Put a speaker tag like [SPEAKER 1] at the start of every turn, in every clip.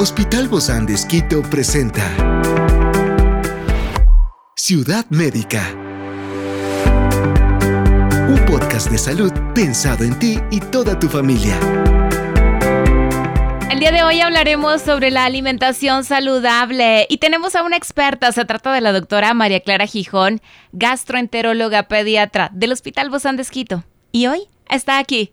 [SPEAKER 1] Hospital Bozán de Esquito presenta Ciudad Médica. Un podcast de salud pensado en ti y toda tu familia.
[SPEAKER 2] El día de hoy hablaremos sobre la alimentación saludable y tenemos a una experta, se trata de la doctora María Clara Gijón, gastroenteróloga pediatra del Hospital Bozán de Esquito. Y hoy está aquí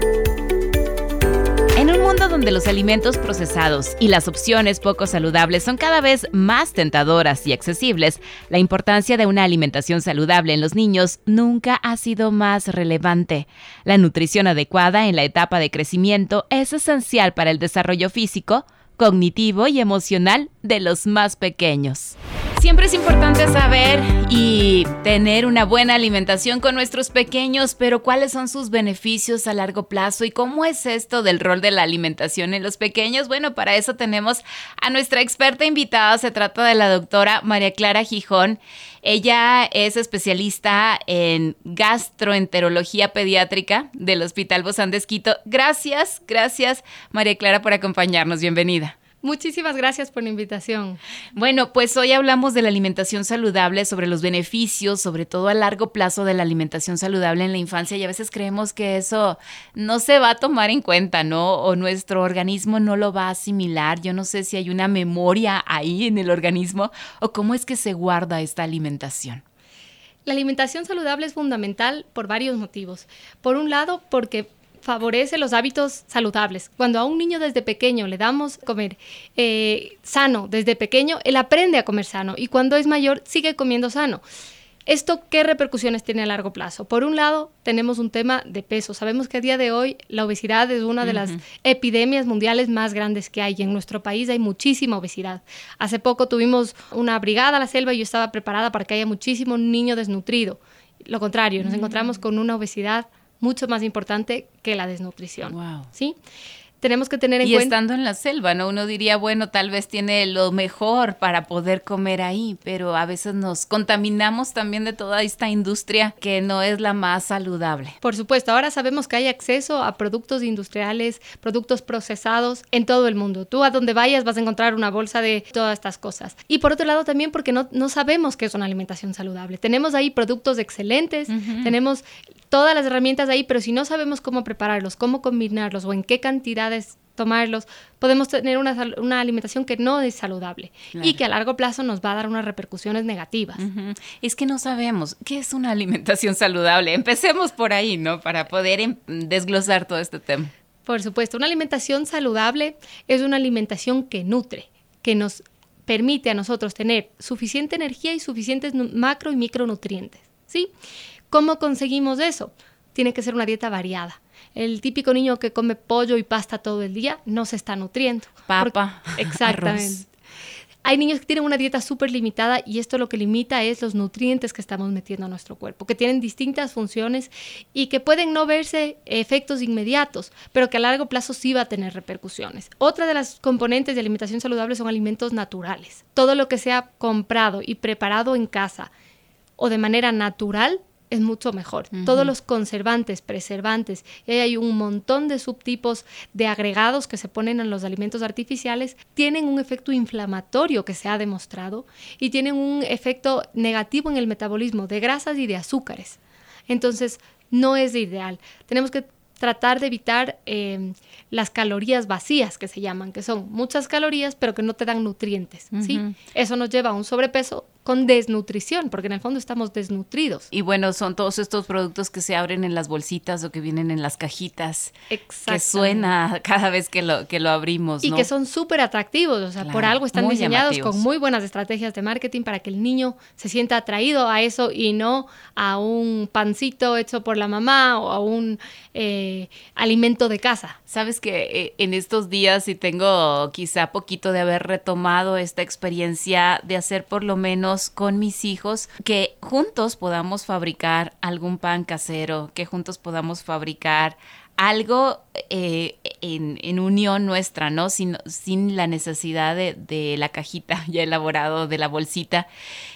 [SPEAKER 2] Donde los alimentos procesados y las opciones poco saludables son cada vez más tentadoras y accesibles, la importancia de una alimentación saludable en los niños nunca ha sido más relevante. La nutrición adecuada en la etapa de crecimiento es esencial para el desarrollo físico, cognitivo y emocional de los más pequeños. Siempre es importante saber y tener una buena alimentación con nuestros pequeños, pero ¿cuáles son sus beneficios a largo plazo y cómo es esto del rol de la alimentación en los pequeños? Bueno, para eso tenemos a nuestra experta invitada, se trata de la doctora María Clara Gijón. Ella es especialista en gastroenterología pediátrica del Hospital Bozán de. Gracias, gracias María Clara por acompañarnos. Bienvenida.
[SPEAKER 3] Muchísimas gracias por la invitación.
[SPEAKER 2] Bueno, pues hoy hablamos de la alimentación saludable, sobre los beneficios, sobre todo a largo plazo de la alimentación saludable en la infancia y a veces creemos que eso no se va a tomar en cuenta, ¿no? O nuestro organismo no lo va a asimilar. Yo no sé si hay una memoria ahí en el organismo o cómo es que se guarda esta alimentación.
[SPEAKER 3] La alimentación saludable es fundamental por varios motivos. Por un lado, porque favorece los hábitos saludables. Cuando a un niño desde pequeño le damos comer eh, sano desde pequeño, él aprende a comer sano y cuando es mayor sigue comiendo sano. ¿Esto qué repercusiones tiene a largo plazo? Por un lado, tenemos un tema de peso. Sabemos que a día de hoy la obesidad es una de las epidemias mundiales más grandes que hay. En nuestro país hay muchísima obesidad. Hace poco tuvimos una brigada a la selva y yo estaba preparada para que haya muchísimo niño desnutrido. Lo contrario, nos encontramos con una obesidad mucho más importante que la desnutrición. Wow. ¿Sí? tenemos que tener en
[SPEAKER 2] y
[SPEAKER 3] cuenta.
[SPEAKER 2] Y estando en la selva, ¿no? Uno diría, bueno, tal vez tiene lo mejor para poder comer ahí, pero a veces nos contaminamos también de toda esta industria que no es la más saludable.
[SPEAKER 3] Por supuesto, ahora sabemos que hay acceso a productos industriales, productos procesados en todo el mundo. Tú a donde vayas vas a encontrar una bolsa de todas estas cosas. Y por otro lado también porque no, no sabemos qué es una alimentación saludable. Tenemos ahí productos excelentes, tenemos todas las herramientas ahí, pero si no sabemos cómo prepararlos, cómo combinarlos o en qué cantidades tomarlos, podemos tener una, alimentación que no es saludable y que a largo plazo nos va a dar unas repercusiones negativas.
[SPEAKER 2] Es que no sabemos qué es una alimentación saludable. Empecemos por ahí, ¿no? Para poder em, desglosar todo este tema.
[SPEAKER 3] Por supuesto, una alimentación saludable es una alimentación que nutre, que nos permite a nosotros tener suficiente energía y suficientes macro y micronutrientes, ¿sí? ¿Cómo conseguimos eso? Tiene que ser una dieta variada. El típico niño que come pollo y pasta todo el día no se está nutriendo.
[SPEAKER 2] Papa.
[SPEAKER 3] exactamente. Hay niños que tienen una dieta súper limitada y esto lo que limita es los nutrientes que estamos metiendo a nuestro cuerpo, que tienen distintas funciones y que pueden no verse efectos inmediatos, pero que a largo plazo sí va a tener repercusiones. Otra de las componentes de alimentación saludable son alimentos naturales. Todo lo que sea comprado y preparado en casa o de manera natural es mucho mejor. Todos los conservantes, preservantes, y hay un montón de subtipos de agregados que se ponen en los alimentos artificiales, tienen un efecto inflamatorio que se ha demostrado y tienen un efecto negativo en el metabolismo de grasas y de azúcares. Entonces, no es ideal. Tenemos que tratar de evitar em, las calorías vacías que se llaman, que son muchas calorías pero que no te dan nutrientes, ¿sí? Eso nos lleva a un sobrepeso con desnutrición, porque en el fondo estamos desnutridos.
[SPEAKER 2] Y bueno, son todos estos productos que se abren en las bolsitas o que vienen en las cajitas. Que suena cada vez que lo, que lo abrimos.
[SPEAKER 3] Y que son súper atractivos, o sea, por algo están diseñados con muy buenas estrategias de marketing para que el niño se sienta atraído a eso y no a un pancito hecho por la mamá o a un eh, alimento de casa.
[SPEAKER 2] Sabes que eh, en estos días, y tengo quizá poquito de haber retomado esta experiencia de hacer por lo menos con mis hijos, que juntos podamos fabricar algún pan casero, que juntos podamos fabricar algo eh, en, unión nuestra, ¿no? Sin, sin la necesidad de, de, la cajita ya elaborado, de la bolsita.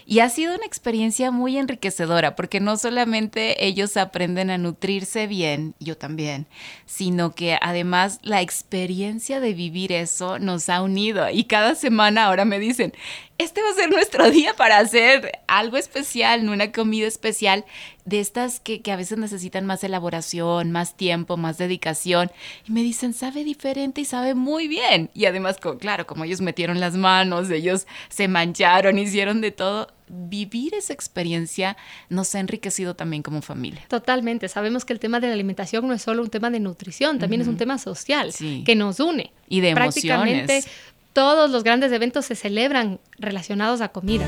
[SPEAKER 2] Y ha sido una experiencia muy enriquecedora, porque no solamente ellos aprenden a nutrirse bien, yo también, sino que además la experiencia de vivir eso nos ha unido. Y cada semana ahora me dicen, este va a ser nuestro día para hacer algo especial, una comida especial de estas que, que, a veces necesitan más elaboración, más tiempo, más dedicación. Y me dicen, sabe diferente y sabe muy bien. Y además, claro, como ellos metieron las manos, ellos se mancharon, hicieron de todo. Vivir esa experiencia nos ha enriquecido también como familia.
[SPEAKER 3] Totalmente. Sabemos que el tema de la alimentación no es solo un tema de nutrición, también es un tema social que nos une.
[SPEAKER 2] Y de Prácticamente
[SPEAKER 3] todos los grandes eventos se celebran relacionados a comida.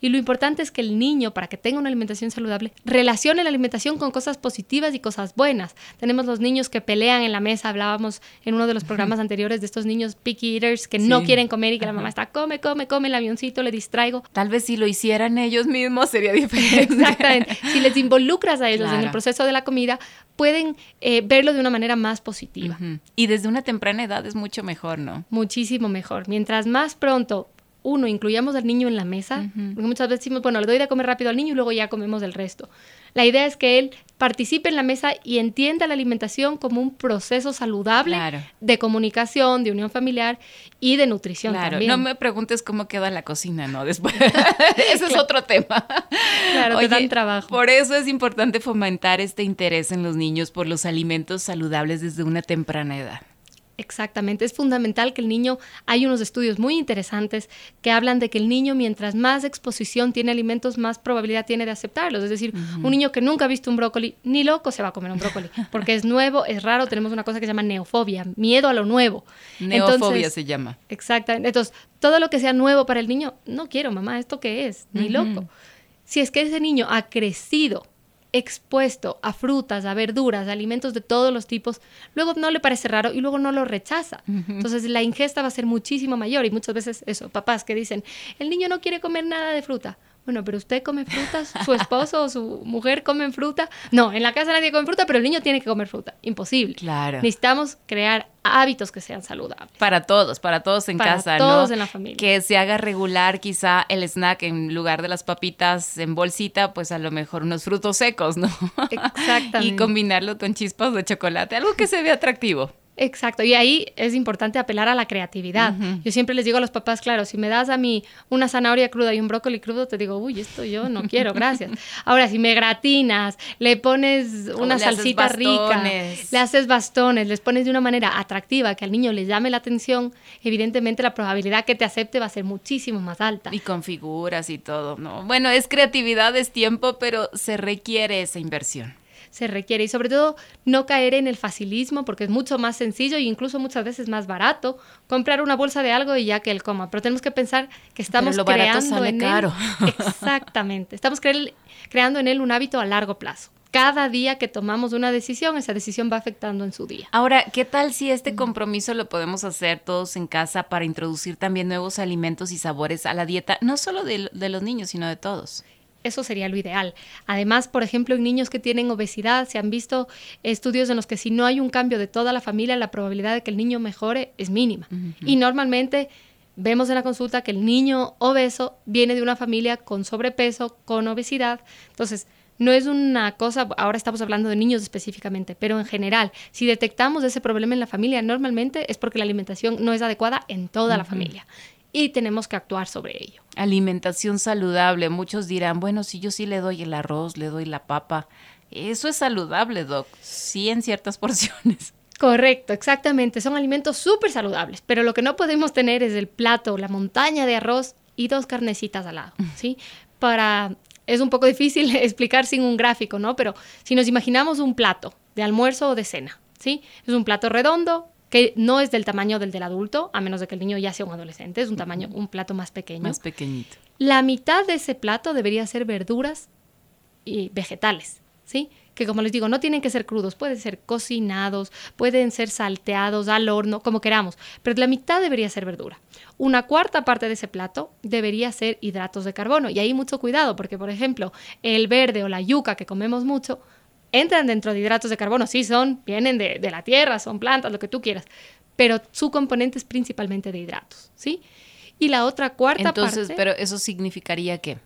[SPEAKER 3] Y lo importante es que el niño, para que tenga una alimentación saludable, relacione la alimentación con cosas positivas y cosas buenas. Tenemos los niños que pelean en la mesa, hablábamos en uno de los programas anteriores de estos niños picky eaters que no quieren comer y que la mamá está, come, come, come, el avioncito, le distraigo.
[SPEAKER 2] Tal vez si lo hicieran ellos mismos sería diferente.
[SPEAKER 3] Exactamente. Si les involucras a ellos en el proceso de la comida, pueden eh, verlo de una manera más positiva.
[SPEAKER 2] Y desde una temprana edad es mucho mejor, ¿no?
[SPEAKER 3] Muchísimo mejor. Mientras más pronto uno, incluyamos al niño en la mesa, porque muchas veces decimos, bueno, le doy de comer rápido al niño y luego ya comemos el resto. La idea es que él participe en la mesa y entienda la alimentación como un proceso saludable de comunicación, de unión familiar y de nutrición claro.
[SPEAKER 2] No me preguntes cómo queda la cocina, ¿no? Después. Ese es otro tema.
[SPEAKER 3] Claro, te dan trabajo.
[SPEAKER 2] Por eso es importante fomentar este interés en los niños por los alimentos saludables desde una temprana edad.
[SPEAKER 3] Exactamente, es fundamental que el niño, hay unos estudios muy interesantes que hablan de que el niño mientras más exposición tiene alimentos, más probabilidad tiene de aceptarlos. Es decir, un niño que nunca ha visto un brócoli, ni loco se va a comer un brócoli, porque es nuevo, es raro, tenemos una cosa que se llama neofobia, miedo a lo nuevo.
[SPEAKER 2] Neofobia se llama.
[SPEAKER 3] Exactamente. Entonces, todo lo que sea nuevo para el niño, no quiero, mamá, ¿esto qué es? Ni loco. Si es que ese niño ha crecido expuesto a frutas, a verduras, a alimentos de todos los tipos, luego no le parece raro y luego no lo rechaza. Entonces la ingesta va a ser muchísimo mayor y muchas veces eso, papás que dicen, el niño no quiere comer nada de fruta. Bueno, pero usted come frutas, su esposo o su mujer comen fruta. No, en la casa nadie come fruta, pero el niño tiene que comer fruta. Imposible.
[SPEAKER 2] Claro.
[SPEAKER 3] Necesitamos crear hábitos que sean saludables.
[SPEAKER 2] Para todos, para todos en casa,
[SPEAKER 3] ¿no? todos en la familia.
[SPEAKER 2] Que se haga regular quizá el snack en lugar de las papitas en bolsita, pues a lo mejor unos frutos secos, ¿no?
[SPEAKER 3] Exactamente.
[SPEAKER 2] y combinarlo con chispas de chocolate, algo que se vea atractivo.
[SPEAKER 3] Exacto, y ahí es importante apelar a la creatividad. Yo siempre les digo a los papás, claro, si me das a mí una zanahoria cruda y un brócoli crudo, te digo, uy, esto yo no quiero, gracias. Ahora, si me gratinas, le pones una salsita rica, le haces bastones, les pones de una manera atractiva que al niño le llame la atención, evidentemente la probabilidad que te acepte va a ser muchísimo más alta.
[SPEAKER 2] Y con figuras y todo, ¿no? Bueno, es creatividad, es tiempo, pero se requiere esa inversión
[SPEAKER 3] se requiere y sobre todo no caer en el facilismo porque es mucho más sencillo e incluso muchas veces más barato comprar una bolsa de algo y ya que él coma, pero tenemos que pensar que estamos creando en
[SPEAKER 2] caro.
[SPEAKER 3] él exactamente, estamos creando en él un hábito a largo plazo cada día que tomamos una decisión, esa decisión va afectando en su día.
[SPEAKER 2] Ahora, ¿qué tal si este compromiso lo podemos hacer todos en casa para introducir también nuevos alimentos y sabores a la dieta, no solo de, de los niños, sino de todos?
[SPEAKER 3] Eso sería lo ideal. Además, por ejemplo, en niños que tienen obesidad, se han visto estudios en los que si no hay un cambio de toda la familia, la probabilidad de que el niño mejore es mínima. Y normalmente vemos en la consulta que el niño obeso viene de una familia con sobrepeso, con obesidad. Entonces, no es una cosa, ahora estamos hablando de niños específicamente, pero en general, si detectamos ese problema en la familia, normalmente es porque la alimentación no es adecuada en toda la familia y tenemos que actuar sobre ello.
[SPEAKER 2] Alimentación saludable. Muchos dirán, bueno, si yo sí le doy el arroz, le doy la papa. Eso es saludable, Doc. Sí, en ciertas porciones.
[SPEAKER 3] Correcto, exactamente. Son alimentos súper saludables, pero lo que no podemos tener es el plato, la montaña de arroz y dos carnecitas al lado, ¿sí? Para es un poco difícil explicar sin un gráfico, ¿no? Pero si nos imaginamos un plato de almuerzo o de cena, ¿sí? Es un plato redondo que no es del tamaño del del adulto, a menos de que el niño ya sea un adolescente, es un tamaño, un plato más pequeño.
[SPEAKER 2] Más pequeñito.
[SPEAKER 3] La mitad de ese plato debería ser verduras y vegetales, ¿sí? Que como les digo, no tienen que ser crudos, pueden ser cocinados, pueden ser salteados al horno, como queramos, pero la mitad debería ser verdura. Una cuarta parte de ese plato debería ser hidratos de carbono. Y ahí mucho cuidado, porque por ejemplo, el verde o la yuca que comemos mucho, entran dentro de hidratos de carbono, sí son, vienen de, la tierra, son plantas, lo que tú quieras, pero su componente es principalmente de hidratos, ¿sí? Y la otra cuarta
[SPEAKER 2] Entonces, pero eso significaría que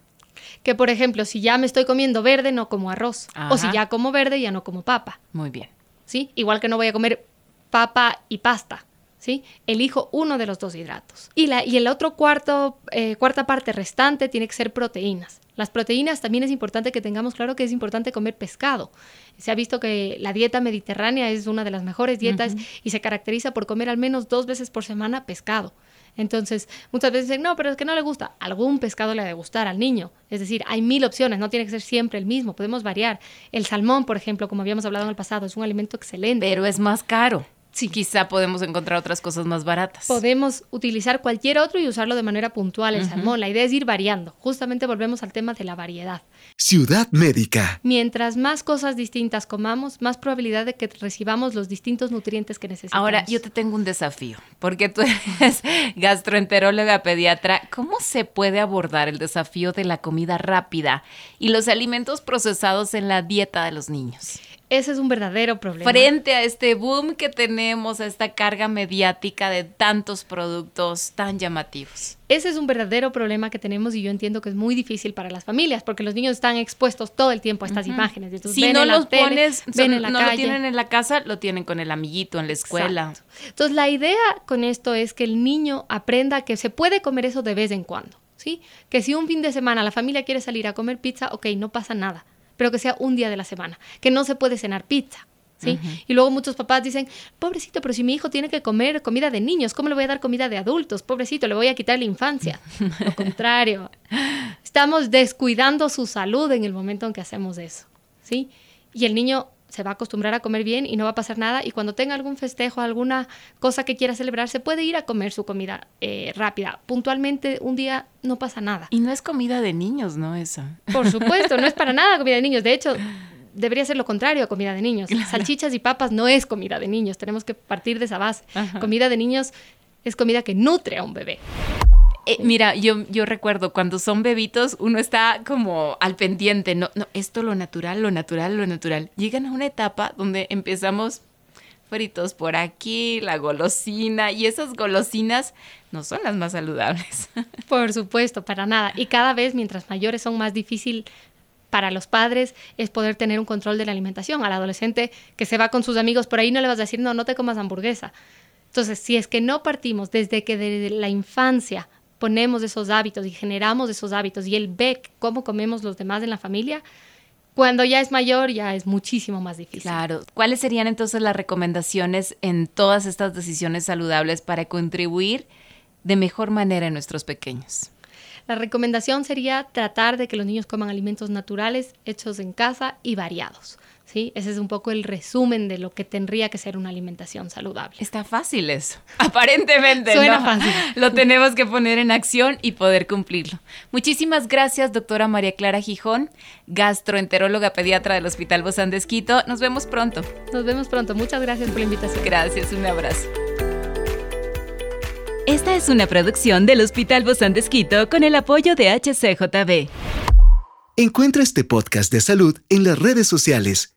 [SPEAKER 3] que por ejemplo, si ya me estoy comiendo verde, no como arroz, o si ya como verde, ya no como papa.
[SPEAKER 2] Muy bien.
[SPEAKER 3] ¿Sí? Igual que no voy a comer papa y pasta. ¿Sí? Elijo uno de los dos hidratos. Y, la, y el otro cuarto, eh, cuarta parte restante tiene que ser proteínas. Las proteínas también es importante que tengamos claro que es importante comer pescado. Se ha visto que la dieta mediterránea es una de las mejores dietas y se caracteriza por comer al menos dos veces por semana pescado. Entonces, muchas veces dicen, no, pero es que no le gusta. Algún pescado le ha de gustar al niño. Es decir, hay mil opciones, no tiene que ser siempre el mismo, podemos variar. El salmón, por ejemplo, como habíamos hablado en el pasado, es un alimento excelente.
[SPEAKER 2] Pero es más caro. Sí. Quizá podemos encontrar otras cosas más baratas.
[SPEAKER 3] Podemos utilizar cualquier otro y usarlo de manera puntual, el salmón. La idea es ir variando. Justamente volvemos al tema de la variedad.
[SPEAKER 1] Ciudad Médica.
[SPEAKER 3] Mientras más cosas distintas comamos, más probabilidad de que recibamos los distintos nutrientes que necesitamos.
[SPEAKER 2] Ahora, yo te tengo un desafío, porque tú eres gastroenteróloga pediatra. ¿Cómo se puede abordar el desafío de la comida rápida y los alimentos procesados en la dieta de los niños?
[SPEAKER 3] Ese es un verdadero problema.
[SPEAKER 2] Frente a este boom que tenemos, a esta carga mediática de tantos productos tan llamativos.
[SPEAKER 3] Ese es un verdadero problema que tenemos y yo entiendo que es muy difícil para las familias porque los niños están expuestos todo el tiempo a estas imágenes.
[SPEAKER 2] si no los pones, ven en la no lo tienen en la casa, lo tienen con el amiguito en la escuela.
[SPEAKER 3] Entonces la idea con esto es que el niño aprenda que se puede comer eso de vez en cuando. ¿sí? Que si un fin de semana la familia quiere salir a comer pizza, ok, no pasa nada pero que sea un día de la semana, que no se puede cenar pizza. ¿Sí? Y luego muchos papás dicen, pobrecito, pero si mi hijo tiene que comer comida de niños, ¿cómo le voy a dar comida de adultos? Pobrecito, le voy a quitar la infancia. Lo contrario, estamos descuidando su salud en el momento en que hacemos eso, ¿sí? Y el niño se va a acostumbrar a comer bien y no va a pasar nada. Y cuando tenga algún festejo, alguna cosa que quiera celebrar, se puede ir a comer su comida eh, rápida. Puntualmente, un día no pasa nada.
[SPEAKER 2] Y no es comida de niños, ¿no? Esa.
[SPEAKER 3] Por supuesto, no es para nada comida de niños. De hecho, debería ser lo contrario a comida de niños. Salchichas y papas no es comida de niños. Tenemos que partir de esa base. Comida de niños es comida que nutre a un bebé.
[SPEAKER 2] Eh, mira, yo, yo recuerdo cuando son bebitos, uno está como al pendiente, no, no, esto lo natural, lo natural, lo natural. Llegan a una etapa donde empezamos fritos por aquí, la golosina, y esas golosinas no son las más saludables.
[SPEAKER 3] Por supuesto, para nada. Y cada vez, mientras mayores, son más difícil para los padres es poder tener un control de la alimentación. Al adolescente que se va con sus amigos por ahí no le vas a decir, no, no te comas hamburguesa. Entonces, si es que no partimos desde que desde la infancia ponemos esos hábitos y generamos esos hábitos y él ve cómo comemos los demás en la familia, cuando ya es mayor ya es muchísimo más difícil.
[SPEAKER 2] Claro. ¿Cuáles serían entonces las recomendaciones en todas estas decisiones saludables para contribuir de mejor manera en nuestros pequeños?
[SPEAKER 3] La recomendación sería tratar de que los niños coman alimentos naturales, hechos en casa y variados. ¿Sí? Ese es un poco el resumen de lo que tendría que ser una alimentación saludable.
[SPEAKER 2] Está fácil eso. Aparentemente.
[SPEAKER 3] Suena fácil.
[SPEAKER 2] Lo tenemos que poner en acción y poder cumplirlo. Muchísimas gracias, doctora María Clara Gijón, gastroenteróloga pediatra del Hospital Bozán de Esquito. Nos vemos pronto.
[SPEAKER 3] Nos vemos pronto. Muchas gracias por la invitación.
[SPEAKER 2] Gracias, un abrazo. Esta es una producción del Hospital Bozán de Esquito con el apoyo de HCJB.
[SPEAKER 1] Encuentra este podcast de salud en las redes sociales